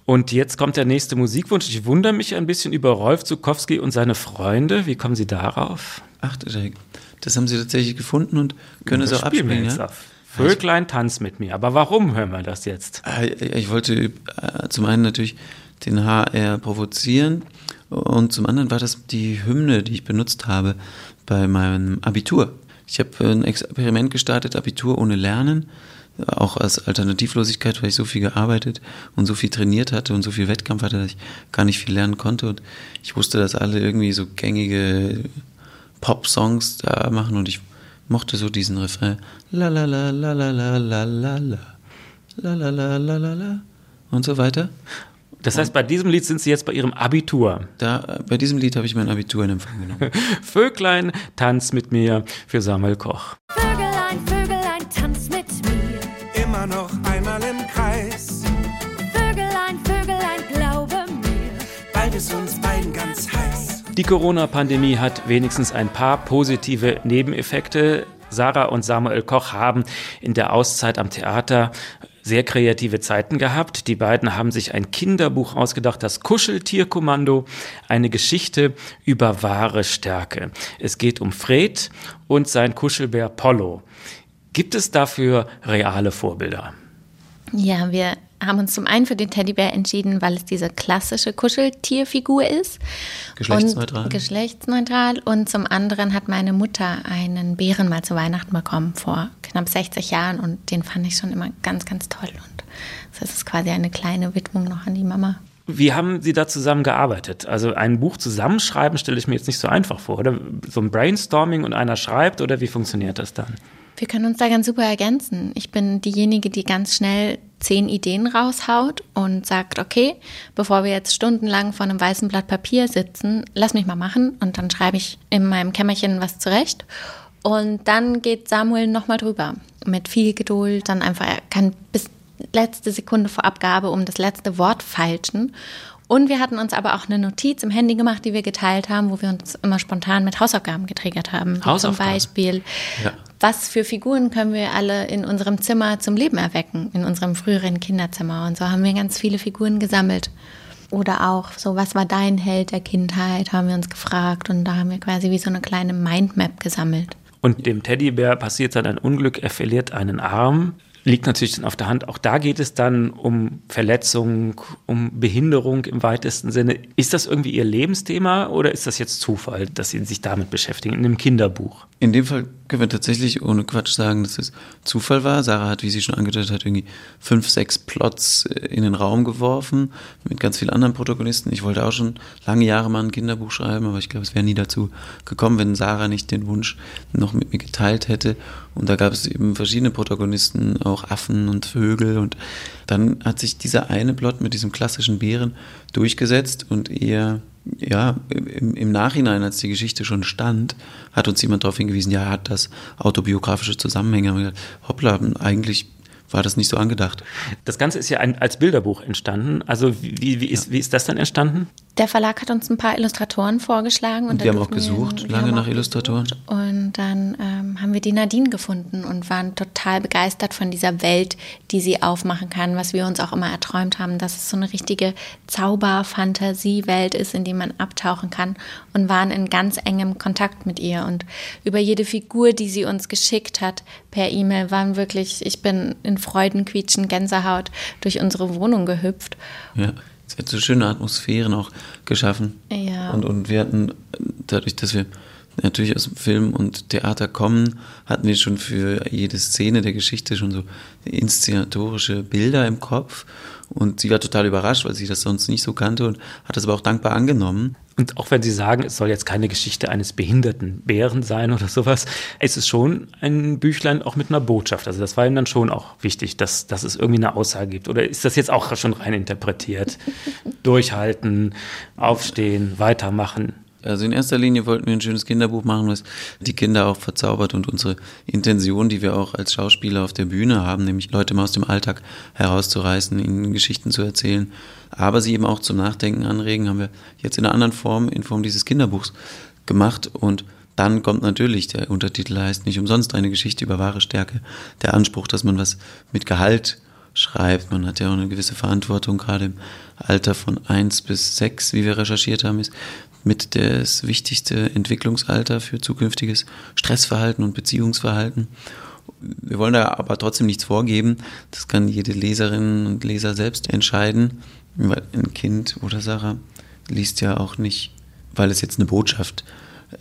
Und jetzt kommt der nächste Musikwunsch. Ich wundere mich ein bisschen über Rolf Zukowski und seine Freunde. Wie kommen Sie darauf? Ach, das haben sie tatsächlich gefunden und können es auch abspielen. jetzt Ja? auf. Vöglein, tanz mit mir. Aber warum hören wir das jetzt? Ah, Ich wollte äh, zum einen natürlich den HR provozieren und zum anderen war das die Hymne, die ich benutzt habe bei meinem Abitur. Ich habe ein Experiment gestartet, Abitur ohne Lernen, auch als Alternativlosigkeit, weil ich so viel gearbeitet und so viel trainiert hatte und so viel Wettkampf hatte, dass ich gar nicht viel lernen konnte und ich wusste, dass alle irgendwie so gängige Pop-Songs da machen und ich mochte so diesen Refrain. La la la la la la la la la la la la la la und so weiter. Das heißt, bei diesem Lied sind Sie jetzt bei Ihrem Abitur. Da, bei diesem Lied habe ich mein Abitur in Empfang genommen. Vöglein, tanz mit mir für Samuel Koch. Immer noch einmal im Kreis. Vögelein, Vögelein, glaube mir. Bald ist uns beiden ganz heiß. Die Corona-Pandemie hat wenigstens ein paar positive Nebeneffekte. Sarah und Samuel Koch haben in der Auszeit am Theater sehr kreative Zeiten gehabt. Die beiden haben sich ein Kinderbuch ausgedacht, das Kuscheltierkommando, eine Geschichte über wahre Stärke. Es geht um Fred und sein Kuschelbär Pollo. Gibt es dafür reale Vorbilder? Ja, wir haben uns zum einen für den Teddybär entschieden, weil es diese klassische Kuscheltierfigur ist. Geschlechtsneutral. Und geschlechtsneutral. Und zum anderen hat meine Mutter einen Bären mal zu Weihnachten bekommen vor knapp 60 Jahren und den fand ich schon immer ganz, ganz toll. Und das ist quasi eine kleine Widmung noch an die Mama. Wie haben Sie da zusammen gearbeitet? Also ein Buch zusammenschreiben stelle ich mir jetzt nicht so einfach vor, oder? So ein Brainstorming und einer schreibt oder wie funktioniert das dann? Wir können uns da ganz super ergänzen. Ich bin diejenige, die ganz schnell zehn Ideen raushaut und sagt, okay, bevor wir jetzt stundenlang vor einem weißen Blatt Papier sitzen, lass mich mal machen und dann schreibe ich in meinem Kämmerchen was zurecht. Und dann geht Samuel nochmal drüber mit viel Geduld, dann einfach, er kann bis letzte Sekunde vor Abgabe um das letzte Wort feilschen. Und wir hatten uns aber auch eine Notiz im Handy gemacht, die wir geteilt haben, wo wir uns immer spontan mit Hausaufgaben getriggert haben. Wie Zum Hausaufgaben? Beispiel, Ja. Was für Figuren können wir alle in unserem Zimmer zum Leben erwecken, in unserem früheren Kinderzimmer. Und so haben wir ganz viele Figuren gesammelt. Oder auch so, was war dein Held der Kindheit, haben wir uns gefragt. Und da haben wir quasi wie so eine kleine Mindmap gesammelt. Und dem Teddybär passiert dann ein Unglück, er verliert einen Arm. Liegt natürlich dann auf der Hand. Auch da geht es dann um Verletzung, um Behinderung im weitesten Sinne. Ist das irgendwie Ihr Lebensthema oder ist das jetzt Zufall, dass Sie sich damit beschäftigen, in einem Kinderbuch? In dem Fall können wir tatsächlich ohne Quatsch sagen, dass es Zufall war. Sarah hat, wie sie schon angedeutet hat, irgendwie fünf, sechs Plots äh, in den Raum geworfen mit ganz vielen anderen Protagonisten. Ich wollte auch schon lange Jahre mal ein Kinderbuch schreiben, aber ich glaube, es wäre nie dazu gekommen, wenn Sarah nicht den Wunsch noch mit mir geteilt hätte. Und da gab es eben verschiedene Protagonisten, auch Affen und Vögel. Und dann hat sich dieser eine Plot mit diesem klassischen Bären durchgesetzt und eher ja, im, im Nachhinein, als die Geschichte schon stand, hat uns jemand darauf hingewiesen, ja, hat das autobiografische Zusammenhänge. Hoppla, eigentlich war das nicht so angedacht. Das Ganze ist ja ein, als Bilderbuch entstanden. Also wie, wie, ist, wie ist das dann entstanden? Der Verlag hat uns ein paar Illustratoren vorgeschlagen. Und, Und wir haben auch gesucht, wir lange nach Illustratoren. gesucht. Und dann ähm, haben wir die Nadine gefunden und waren total begeistert von dieser Welt, die sie aufmachen kann, was wir uns auch immer erträumt haben, dass es so eine richtige Zauber-Fantasie-Welt ist, in die man abtauchen kann und waren in ganz engem Kontakt mit ihr. Und über jede Figur, die sie uns geschickt hat per E-Mail, waren wirklich, ich bin in Freudenquietschen, Gänsehaut durch unsere Wohnung gehüpft. Ja, es hat so schöne Atmosphären auch geschaffen. Ja. Und, und wir hatten, dadurch, dass wir natürlich aus Film und Theater kommen, hatten wir schon für jede Szene der Geschichte schon so inszenatorische Bilder im Kopf. Und sie war total überrascht, weil sie das sonst nicht so kannte und hat das aber auch dankbar angenommen. Und auch wenn Sie sagen, es soll jetzt keine Geschichte eines behinderten Bären sein oder sowas, es ist schon ein Büchlein auch mit einer Botschaft. Also das war Ihnen dann schon auch wichtig, dass, dass es irgendwie eine Aussage gibt. Oder ist das jetzt auch schon rein interpretiert? Durchhalten, aufstehen, weitermachen. Also in erster Linie wollten wir ein schönes Kinderbuch machen, was die Kinder auch verzaubert und unsere Intention, die wir auch als Schauspieler auf der Bühne haben, nämlich Leute mal aus dem Alltag herauszureißen, ihnen Geschichten zu erzählen, aber sie eben auch zum Nachdenken anregen, haben wir jetzt in einer anderen Form, in Form dieses Kinderbuchs gemacht und dann kommt natürlich, der Untertitel heißt nicht umsonst eine Geschichte über wahre Stärke, der Anspruch, dass man was mit Gehalt schreibt. Man hat ja auch eine gewisse Verantwortung, gerade im Alter von eins bis sechs, wie wir recherchiert haben, ist mit das wichtigste Entwicklungsalter für zukünftiges Stressverhalten und Beziehungsverhalten. Wir wollen da aber trotzdem nichts vorgeben. Das kann jede Leserin und Leser selbst entscheiden. Weil ein Kind oder Sarah liest ja auch nicht, weil es jetzt eine Botschaft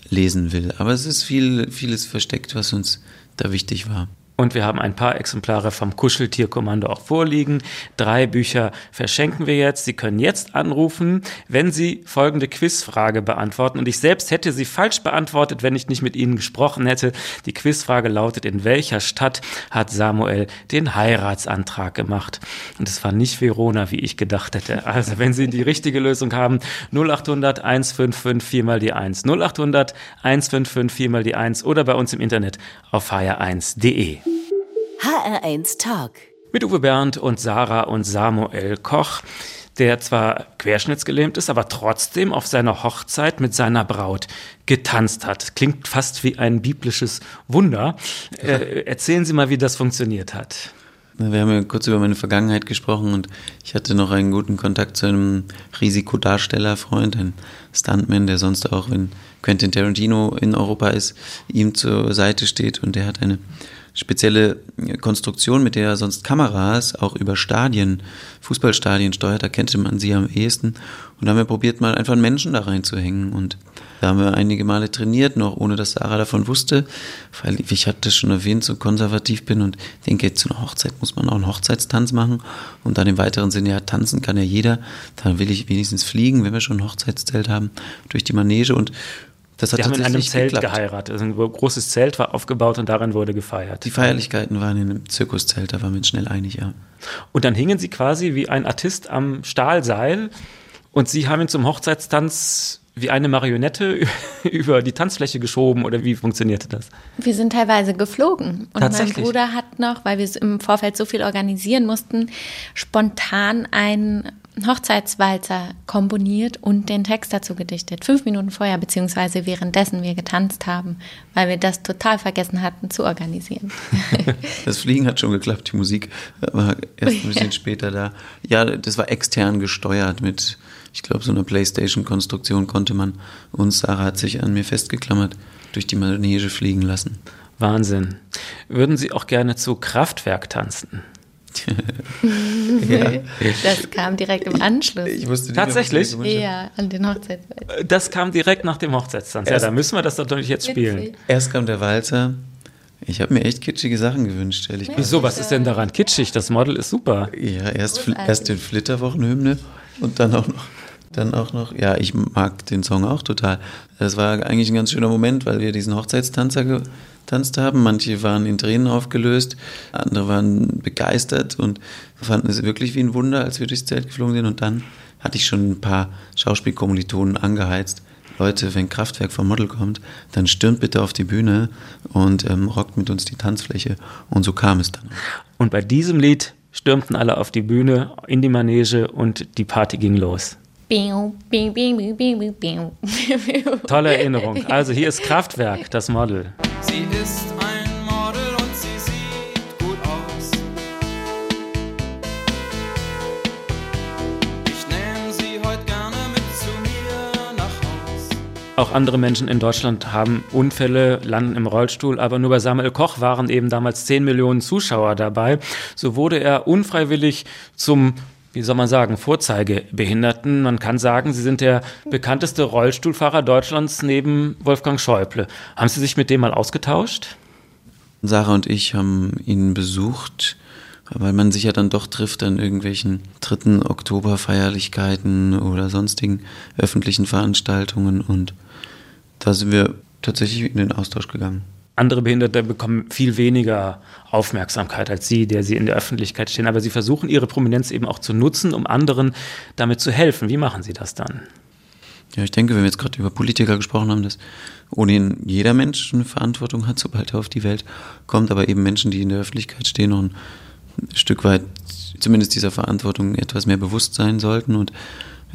lesen will. Aber es ist viel, vieles versteckt, was uns da wichtig war. Und wir haben ein paar Exemplare vom Kuscheltierkommando auch vorliegen. Drei Bücher verschenken wir jetzt. Sie können jetzt anrufen, wenn Sie folgende Quizfrage beantworten. Und ich selbst hätte sie falsch beantwortet, wenn ich nicht mit Ihnen gesprochen hätte. Die Quizfrage lautet, in welcher Stadt hat Samuel den Heiratsantrag gemacht? Und es war nicht Verona, wie ich gedacht hätte. Also wenn Sie die richtige Lösung haben, 0800 155 4 mal die 1. 0800 155 4 mal die 1 oder bei uns im Internet auf hr1.de. HR1 Talk. Mit Uwe Bernd und Sarah und Samuel Koch, der zwar querschnittsgelähmt ist, aber trotzdem auf seiner Hochzeit mit seiner Braut getanzt hat. Klingt fast wie ein biblisches Wunder. Äh, erzählen Sie mal, wie das funktioniert hat. Wir haben ja kurz über meine Vergangenheit gesprochen und ich hatte noch einen guten Kontakt zu einem Risikodarstellerfreund, ein Stuntman, der sonst auch, wenn Quentin Tarantino in Europa ist, ihm zur Seite steht und der hat eine spezielle Konstruktion, mit der er sonst Kameras auch über Stadien, Fußballstadien steuert. Da kannte man sie am ehesten. Und da haben wir probiert, mal einfach einen Menschen da reinzuhängen. Und da haben wir einige Male trainiert, noch ohne dass Sarah davon wusste, weil ich hatte schon erwähnt, so konservativ bin und denke, zu einer Hochzeit muss man auch einen Hochzeitstanz machen. Und dann im weiteren Sinne, ja, tanzen kann ja jeder. Dann will ich wenigstens fliegen, wenn wir schon ein Hochzeitszelt haben, durch die Manege. Und das hat Sie haben in einem Zelt geklappt. geheiratet. Also ein großes Zelt war aufgebaut und darin wurde gefeiert. Die Feierlichkeiten waren in einem Zirkuszelt, da waren wir uns schnell einig, ja. Und dann hingen sie quasi wie ein Artist am Stahlseil und sie haben ihn zum Hochzeitstanz wie eine Marionette über die Tanzfläche geschoben oder wie funktionierte das? Wir sind teilweise geflogen. Und mein? Bruder hat noch, weil wir es im Vorfeld so viel organisieren mussten, spontan einen Hochzeitswalzer komponiert und den Text dazu gedichtet. Fünf Minuten vorher, beziehungsweise währenddessen wir getanzt haben, weil wir das total vergessen hatten zu organisieren. Das Fliegen hat schon geklappt, die Musik war erst ein bisschen später da. Ja, das war extern gesteuert mit, ich glaube, so einer Playstation-Konstruktion konnte man uns, Sarah hat sich an mir festgeklammert, durch die Manege fliegen lassen. Wahnsinn. Würden Sie auch gerne zu Kraftwerk tanzen? Ja. Das kam direkt im Anschluss. Ich wusste nicht, Tatsächlich? ob ich gewünscht Ja, an den Hochzeitswalzer. Das kam direkt nach dem Hochzeitstanz. Ja, Erst- da müssen wir das natürlich jetzt spielen. Witzig. habe. Erst kam der Walzer. Ich habe mir echt kitschige Sachen gewünscht, ehrlich gesagt. Wieso, was ist denn daran kitschig? Das Model ist super. Ja, erst, erst den Flitterwochenhymne und dann auch noch. Dann auch noch, ja, ich mag den Song auch total. Das war eigentlich ein ganz schöner Moment, weil wir diesen Hochzeitstanzer getanzt haben. Manche waren in Tränen aufgelöst, andere waren begeistert und fanden es wirklich wie ein Wunder, als wir durchs Zelt geflogen sind. Und dann hatte ich schon ein paar Schauspielkommilitonen angeheizt. Leute, wenn Kraftwerk vom Model kommt, dann stürmt bitte auf die Bühne und ähm, rockt mit uns die Tanzfläche. Und so kam es dann. Und bei diesem Lied stürmten alle auf die Bühne, in die Manege und die Party ging los. Tolle Erinnerung. Also hier ist Kraftwerk, das Model. Sie ist ein Model und sie sieht gut aus. Ich nehme sie heute gerne mit zu mir nach Haus. Auch andere Menschen in Deutschland haben Unfälle, landen im Rollstuhl, aber nur bei Samuel Koch waren eben damals 10 Millionen Zuschauer dabei. So wurde er unfreiwillig zum wie soll man sagen, Vorzeigebehinderten. Man kann sagen, Sie sind der bekannteste Rollstuhlfahrer Deutschlands neben Wolfgang Schäuble. Haben Sie sich mit dem mal ausgetauscht? Sarah und ich haben ihn besucht, weil man sich ja dann doch trifft an irgendwelchen dritten Oktoberfeierlichkeiten oder sonstigen öffentlichen Veranstaltungen und da sind wir tatsächlich in den Austausch gegangen. Andere Behinderte bekommen viel weniger Aufmerksamkeit als Sie, der Sie in der Öffentlichkeit stehen. Aber Sie versuchen, Ihre Prominenz eben auch zu nutzen, um anderen damit zu helfen. Wie machen Sie das dann? Ja, ich denke, wenn wir jetzt gerade über Politiker gesprochen haben, dass ohnehin jeder Mensch eine Verantwortung hat, sobald er auf die Welt kommt, aber eben Menschen, die in der Öffentlichkeit stehen, noch ein Stück weit zumindest dieser Verantwortung etwas mehr bewusst sein sollten. Und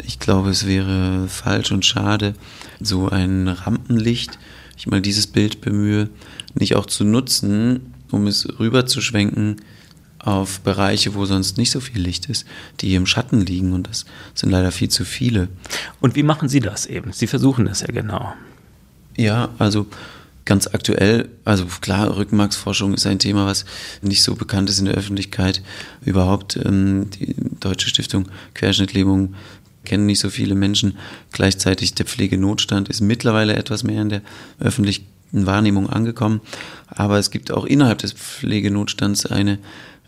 ich glaube, es wäre falsch und schade, so ein Rampenlicht, ich mal dieses Bild bemühe, nicht auch zu nutzen, um es rüberzuschwenken auf Bereiche, wo sonst nicht so viel Licht ist, die im Schatten liegen. Und das sind leider viel zu viele. Und wie machen Sie das eben? Sie versuchen das ja genau. Ja, also ganz aktuell, also klar, Rückenmarksforschung ist ein Thema, was nicht so bekannt ist in der Öffentlichkeit. Überhaupt ähm, die Deutsche Stiftung Querschnittlähmung kennen nicht so viele Menschen. Gleichzeitig der Pflegenotstand ist mittlerweile etwas mehr in der öffentlichen Wahrnehmung angekommen. Aber es gibt auch innerhalb des Pflegenotstands eine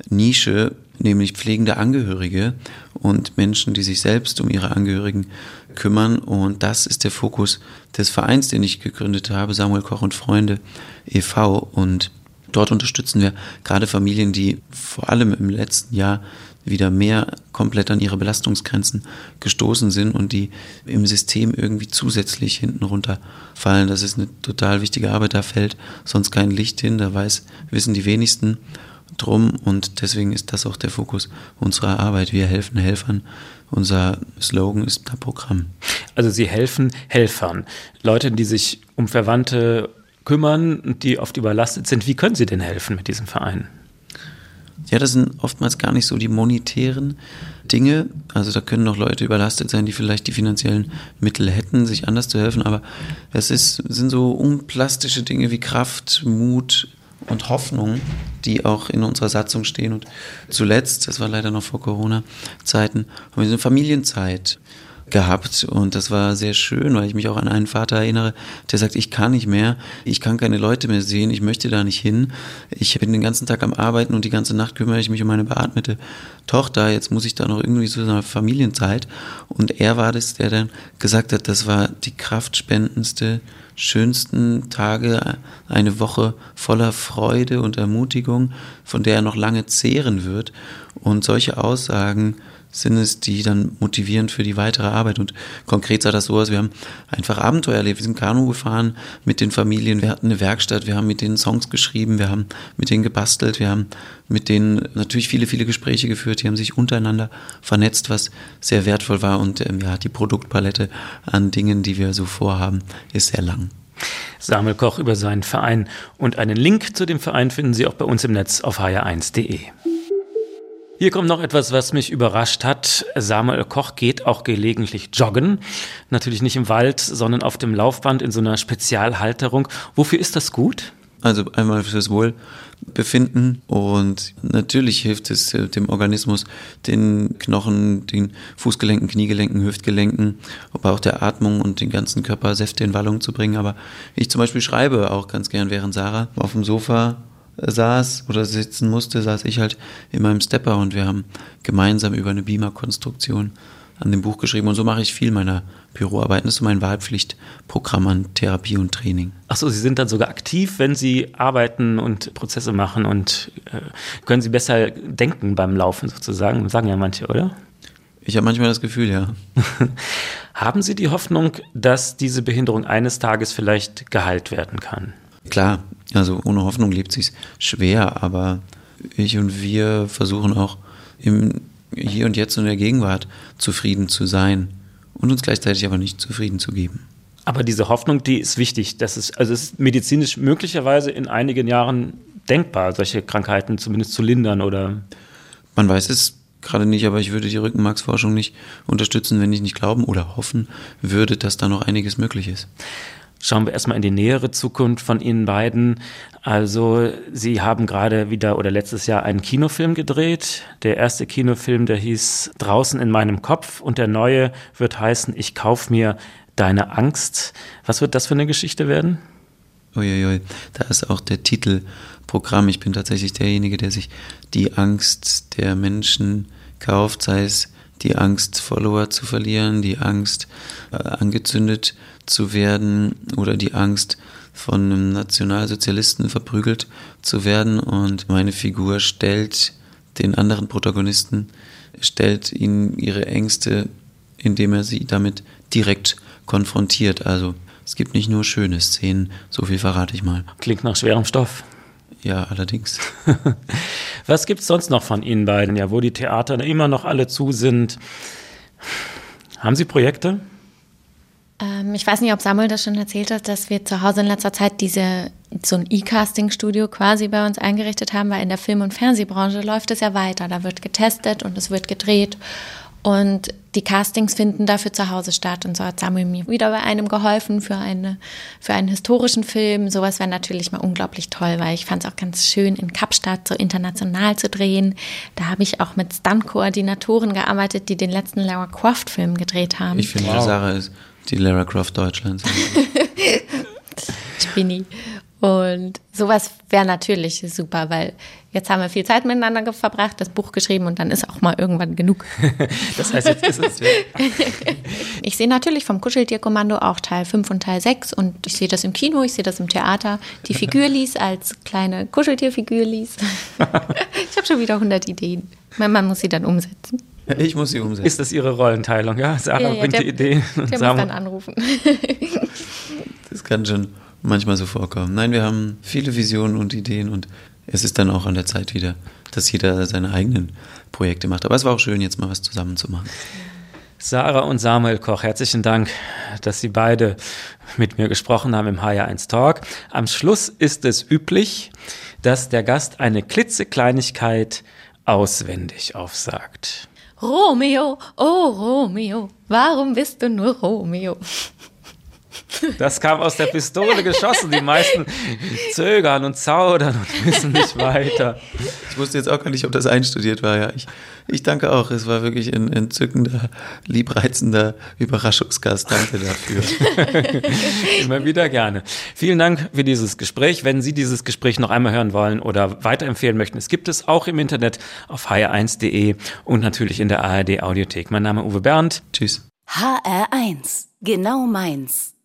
Nische, nämlich pflegende Angehörige und Menschen, die sich selbst um ihre Angehörigen kümmern. Und das ist der Fokus des Vereins, den ich gegründet habe, Samuel Koch und Freunde e.V. Und dort unterstützen wir gerade Familien, die vor allem im letzten Jahr wieder mehr komplett an ihre Belastungsgrenzen gestoßen sind und die im System irgendwie zusätzlich hinten runterfallen. Das ist eine total wichtige Arbeit, da fällt sonst kein Licht hin, da weiß, wissen die wenigsten drum und deswegen ist das auch der Fokus unserer Arbeit. Wir helfen Helfern. Unser Slogan ist da Programm. Also Sie helfen Helfern, Leute, die sich um Verwandte kümmern und die oft überlastet sind. Wie können Sie denn helfen mit diesem Verein? Ja, das sind oftmals gar nicht so die monetären Dinge. Also da können noch Leute überlastet sein, die vielleicht die finanziellen Mittel hätten, sich anders zu helfen. Aber es ist, sind so unplastische Dinge wie Kraft, Mut und Hoffnung, die auch in unserer Satzung stehen. Und zuletzt, das war leider noch vor Corona-Zeiten, haben wir so eine Familienzeit gehabt und das war sehr schön, weil ich mich auch an einen Vater erinnere, der sagt, ich kann nicht mehr, ich kann keine Leute mehr sehen, ich möchte da nicht hin, ich bin den ganzen Tag am Arbeiten und die ganze Nacht kümmere ich mich um meine beatmete Tochter, jetzt muss ich da noch irgendwie so eine Familienzeit. Und er war das, der dann gesagt hat, das war die kraftspendendste schönsten Tage, eine Woche voller Freude und Ermutigung, von der er noch lange zehren wird. Und solche Aussagen sind es, die dann motivieren für die weitere Arbeit. Und konkret sah das so aus, wir haben einfach Abenteuer erlebt. Wir sind Kanu gefahren mit den Familien, wir hatten eine Werkstatt, wir haben mit denen Songs geschrieben, wir haben mit denen gebastelt, wir haben mit denen natürlich viele, viele Gespräche geführt, die haben sich untereinander vernetzt, was sehr wertvoll war. Und ähm, ja, die Produktpalette an Dingen, die wir so vorhaben, ist sehr lang. Samuel Koch über seinen Verein und einen Link zu dem Verein finden Sie auch bei uns im Netz auf hr1.de. Hier kommt noch etwas, was mich überrascht hat. Samuel Koch geht auch gelegentlich joggen. Natürlich nicht im Wald, sondern auf dem Laufband in so einer Spezialhalterung. Wofür ist das gut? Also einmal fürs Wohlbefinden und natürlich hilft es äh, dem Organismus, den Knochen, den Fußgelenken, Kniegelenken, Hüftgelenken, aber auch der Atmung und den ganzen Körper Säfte in Wallung zu bringen. Aber ich zum Beispiel schreibe auch ganz gern, während Sarah auf dem Sofa saß oder sitzen musste, saß ich halt in meinem Stepper und wir haben gemeinsam über eine Beamer-Konstruktion an dem Buch geschrieben und so mache ich viel meiner Büroarbeiten. Das ist so mein Wahlpflichtprogramm an Therapie und Training. Ach so, Sie sind dann sogar aktiv, wenn Sie arbeiten und Prozesse machen und äh, können Sie besser denken beim Laufen sozusagen, sagen ja manche, oder? Ich habe manchmal das Gefühl, ja. Haben Sie die Hoffnung, dass diese Behinderung eines Tages vielleicht geheilt werden kann? Klar, also ohne Hoffnung lebt sich schwer, aber ich und wir versuchen auch im Hier und Jetzt und der Gegenwart zufrieden zu sein und uns gleichzeitig aber nicht zufrieden zu geben. Aber diese Hoffnung, die ist wichtig. Das ist, also es ist medizinisch möglicherweise in einigen Jahren denkbar, solche Krankheiten zumindest zu lindern oder. Man weiß es gerade nicht, aber ich würde die Rückenmarksforschung nicht unterstützen, wenn ich nicht glauben oder hoffen würde, dass da noch einiges möglich ist. Schauen wir erstmal in die nähere Zukunft von Ihnen beiden. Also, Sie haben gerade wieder oder letztes Jahr einen Kinofilm gedreht. Der erste Kinofilm, der hieß Draußen in meinem Kopf und der neue wird heißen Ich kauf mir deine Angst. Was wird das für eine Geschichte werden? Uiuiui, da ist auch der Titel Programm. Ich bin tatsächlich derjenige, der sich die Angst der Menschen kauft, sei es die Angst, Follower zu verlieren, die Angst, äh, angezündet zu werden oder die Angst, von einem Nationalsozialisten verprügelt zu werden. Und meine Figur stellt den anderen Protagonisten, stellt ihnen ihre Ängste, indem er sie damit direkt konfrontiert. Also es gibt nicht nur schöne Szenen, so viel verrate ich mal. Klingt nach schwerem Stoff. Ja, allerdings. Was gibt es sonst noch von Ihnen beiden? Ja, wo die Theater immer noch alle zu sind. Haben Sie Projekte? Ähm, ich weiß nicht, ob Samuel das schon erzählt hat, dass wir zu Hause in letzter Zeit diese, so ein E-Casting-Studio quasi bei uns eingerichtet haben, weil in der Film- und Fernsehbranche läuft es ja weiter. Da wird getestet und es wird gedreht. Und die Castings finden dafür zu Hause statt. Und so hat Samuel mir wieder bei einem geholfen für, eine, für einen historischen Film. Sowas wäre natürlich mal unglaublich toll, weil ich fand es auch ganz schön, in Kapstadt so international zu drehen. Da habe ich auch mit Stunt-Koordinatoren gearbeitet, die den letzten Lara Croft-Film gedreht haben. Ich finde, wow. Sarah ist die Lara Croft Deutschlands. Spinny. Und sowas wäre natürlich super, weil jetzt haben wir viel Zeit miteinander verbracht, das Buch geschrieben und dann ist auch mal irgendwann genug. das heißt, jetzt ist es. Ja. ich sehe natürlich vom Kuscheltierkommando auch Teil 5 und Teil 6 und ich sehe das im Kino, ich sehe das im Theater. Die Figürlis als kleine Kuscheltierfigürlis. ich habe schon wieder 100 Ideen. Man muss sie dann umsetzen. Ich muss sie umsetzen. Ist das Ihre Rollenteilung? Ja, Sarah ja, ja, bringt der, die Idee. Der muss dann anrufen. das kann schon manchmal so vorkommen. Nein, wir haben viele Visionen und Ideen und es ist dann auch an der Zeit wieder, dass jeder seine eigenen Projekte macht. Aber es war auch schön, jetzt mal was zusammen zu machen. Sarah und Samuel Koch, herzlichen Dank, dass Sie beide mit mir gesprochen haben im HR1 Talk. Am Schluss ist es üblich, dass der Gast eine klitzekleinigkeit auswendig aufsagt. Romeo, oh Romeo, warum bist du nur Romeo? Das kam aus der Pistole geschossen. Die meisten zögern und zaudern und wissen nicht weiter. Ich wusste jetzt auch gar nicht, ob das einstudiert war. Ja, ich, ich danke auch. Es war wirklich ein entzückender, liebreizender Überraschungsgast. Danke dafür. Immer wieder gerne. Vielen Dank für dieses Gespräch. Wenn Sie dieses Gespräch noch einmal hören wollen oder weiterempfehlen möchten, es gibt es auch im Internet auf hr1.de und natürlich in der ARD Audiothek. Mein Name ist Uwe Bernd. Tschüss. HR1. Genau meins.